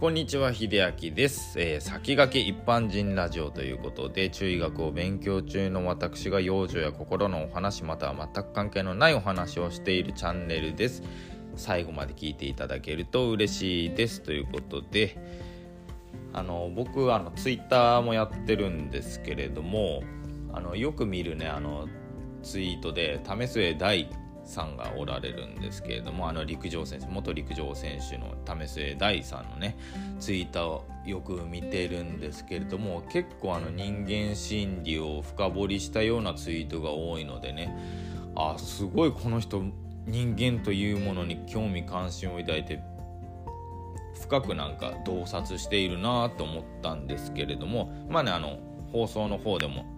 こんにちは秀明です、えー、先駆け一般人ラジオということで中医学を勉強中の私が幼女や心のお話または全く関係のないお話をしているチャンネルです。最後まで聞いていただけると嬉しいです。ということであの僕あのツイッターもやってるんですけれどもあのよく見るねあのツイートで為末大さんがおられるんですけれどもあの陸上選手元陸上選手の為末大さんのねツイッターをよく見てるんですけれども結構あの人間心理を深掘りしたようなツイートが多いのでねあすごいこの人人間というものに興味関心を抱いて深くなんか洞察しているなと思ったんですけれどもまあねあの放送の方でも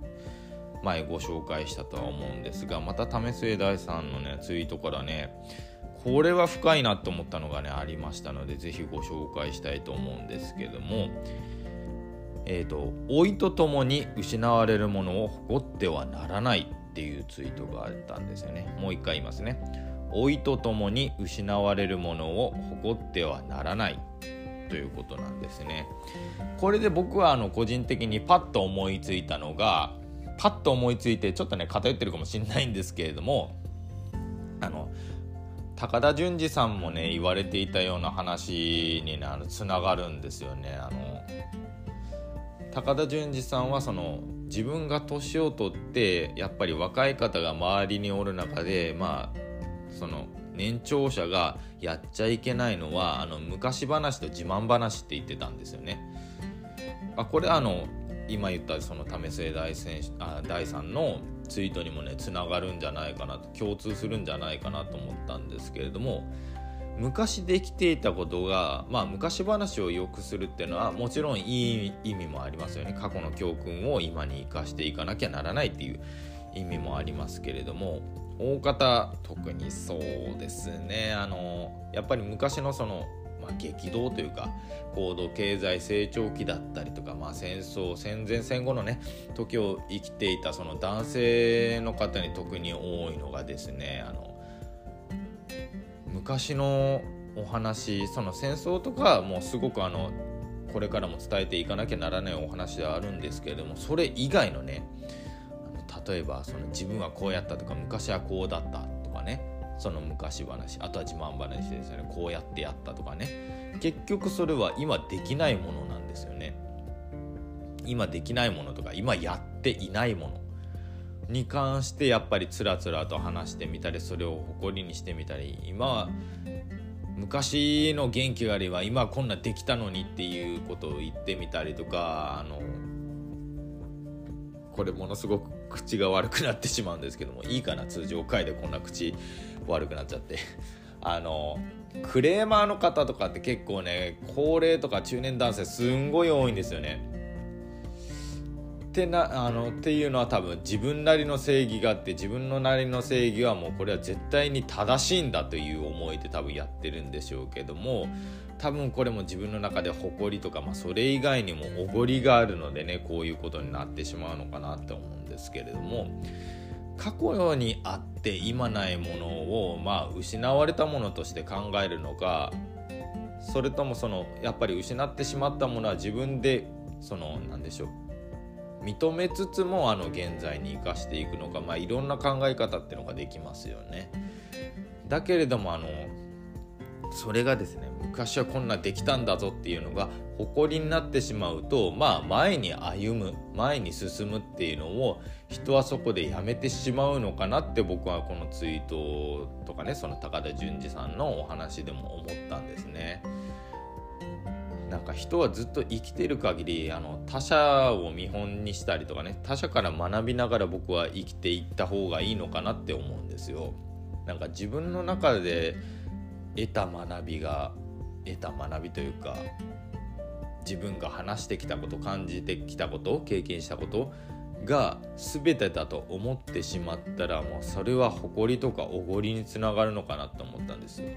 前ご紹介したとは思うんですがまた為末大さんのねツイートからねこれは深いなと思ったのがねありましたので是非ご紹介したいと思うんですけどもえっ、ー、と「老いとともに失われるものを誇ってはならない」っていうツイートがあったんですよね。もう一回言いますね。老いとともに失われるものを誇ってはならないということなんですね。これで僕はあの個人的にパッと思いついたのがパッと思いついてちょっとね偏ってるかもしれないんですけれどもあの高田純次さんもね言われていたような話につながるんですよね。あの高田純次さんはその自分が年を取ってやっぱり若い方が周りにおる中でまあその年長者がやっちゃいけないのはあの昔話と自慢話って言ってたんですよね。あこれあの今言ったその為末大選あ大さんのツイートにもねつながるんじゃないかなと共通するんじゃないかなと思ったんですけれども昔できていたことがまあ昔話を良くするっていうのはもちろんいい意味もありますよね。過去の教訓を今に生かしていかなきゃならないっていう意味もありますけれども大方特にそうですね。あのやっぱり昔のその激動というか高度経済成長期だったりとか、まあ、戦争戦前戦後のね時を生きていたその男性の方に特に多いのがですねあの昔のお話その戦争とかもうすごくあのこれからも伝えていかなきゃならないお話ではあるんですけれどもそれ以外のね例えばその自分はこうやったとか昔はこうだった。その昔話あとは自慢話ですよね。こうやってやったとかね。結局それは今できないものなんですよね。今できないものとか今やっていないもの。に関してやっぱりつらつらと話してみたりそれを誇りにしてみたり今は昔の元気があれば今こんなできたのにっていうことを言ってみたりとかあのこれものすごく口が悪くなってしまうんですけどもいいかな通常回でこんな口悪くなっちゃって あのクレーマーの方とかって結構ね高齢とか中年男性すんごい多いんですよね。ってなあのっていうのは多分自分なりの正義があって自分のなりの正義はもうこれは絶対に正しいんだという思いで多分やってるんでしょうけども多分これも自分の中で誇りとか、まあ、それ以外にもおごりがあるのでねこういうことになってしまうのかなって思うんですけれども過去にあって今ないものを、まあ、失われたものとして考えるのかそれともそのやっぱり失ってしまったものは自分でその何でしょう認めつつもあの現在に生かしていくのか、まあ、いろんな考え方っていうのができますよね。だけれどもあのそれがですね昔はこんなできたんだぞっていうのが誇りになってしまうとまあ前に歩む前に進むっていうのを人はそこでやめてしまうのかなって僕はこのツイートとかねその高田純次さんのお話でも思ったんですね。なんか人はずっと生きてる限りあの他者を見本にしたりとかね他者から学びながら僕は生きていった方がいいのかなって思うんですよ。なんか自分の中で得た学びが得た学びというか自分が話してきたこと感じてきたこと経験したことが全てだと思ってしまったらもうそれは誇りとかおごりにつながるのかなと思ったんですよ。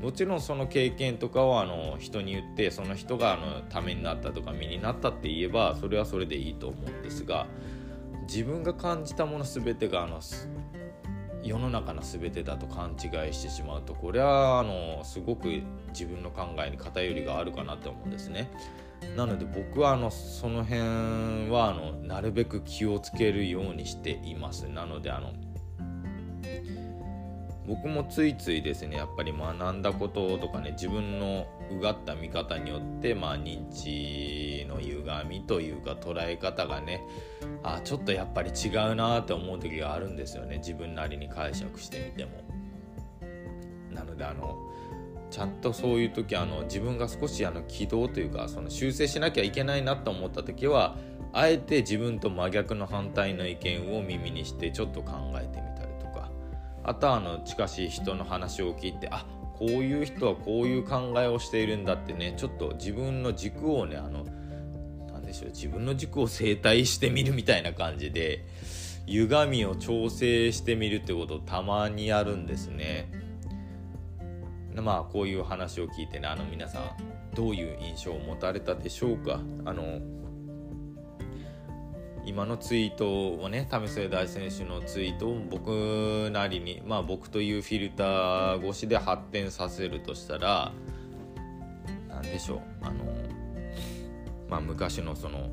もちろんその経験とかをあの人に言ってその人があのためになったとか身になったって言えばそれはそれでいいと思うんですが自分が感じたもの全てがあの世の中の全てだと勘違いしてしまうとこれはあのすごく自分の考えに偏りがあるかなって思うんですね。なので僕はあのその辺はあのなるべく気をつけるようにしています。なのであの僕もついついですねやっぱり学んだこととかね自分のうがった見方によってまあ認知の歪みというか捉え方がねあちょっとやっぱり違うなって思う時があるんですよね自分なりに解釈してみても。なのであのちゃんとそういう時あの自分が少しあの軌道というかその修正しなきゃいけないなと思った時はあえて自分と真逆の反対の意見を耳にしてちょっと考えあとはあの近しい人の話を聞いてあこういう人はこういう考えをしているんだってねちょっと自分の軸をねあの何でしょう自分の軸を整体してみるみたいな感じで歪みを調整してみるってことをたまにやるんですね。まあこういう話を聞いてねあの皆さんどういう印象を持たれたでしょうか？あの今のツイートをね為末大選手のツイートを僕なりにまあ僕というフィルター越しで発展させるとしたら何でしょう。あのまあ昔のその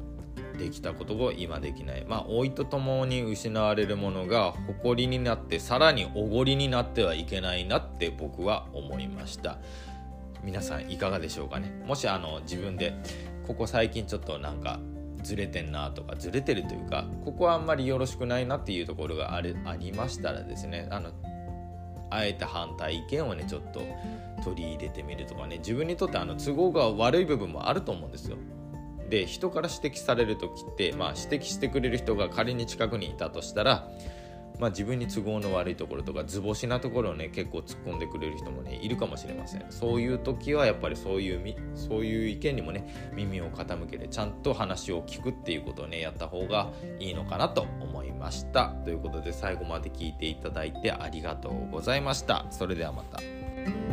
できたことを今できない。まあ老いとともに失われるものが誇りになってさらにおごりになってはいけないなって僕は思いました。皆さんいかがでしょうかね。もしあの自分でここ最近ちょっとなんかずれてんなとかずれてるというかここはあんまりよろしくないなっていうところがあるありましたらですねあのあえて反対意見をねちょっと取り入れてみるとかね自分にとってあの都合が悪い部分もあると思うんですよ。で人から指摘される時って、まあ、指摘してくれる人が仮に近くにいたとしたら、まあ、自分に都合の悪いところとか図星なところをね結構突っ込んでくれる人もねいるかもしれません。そういう時はやっぱりそういうそういう意見にもね耳を傾けてちゃんと話を聞くっていうことをねやった方がいいのかなと思いました。ということで最後まで聞いていただいてありがとうございました。それではまた。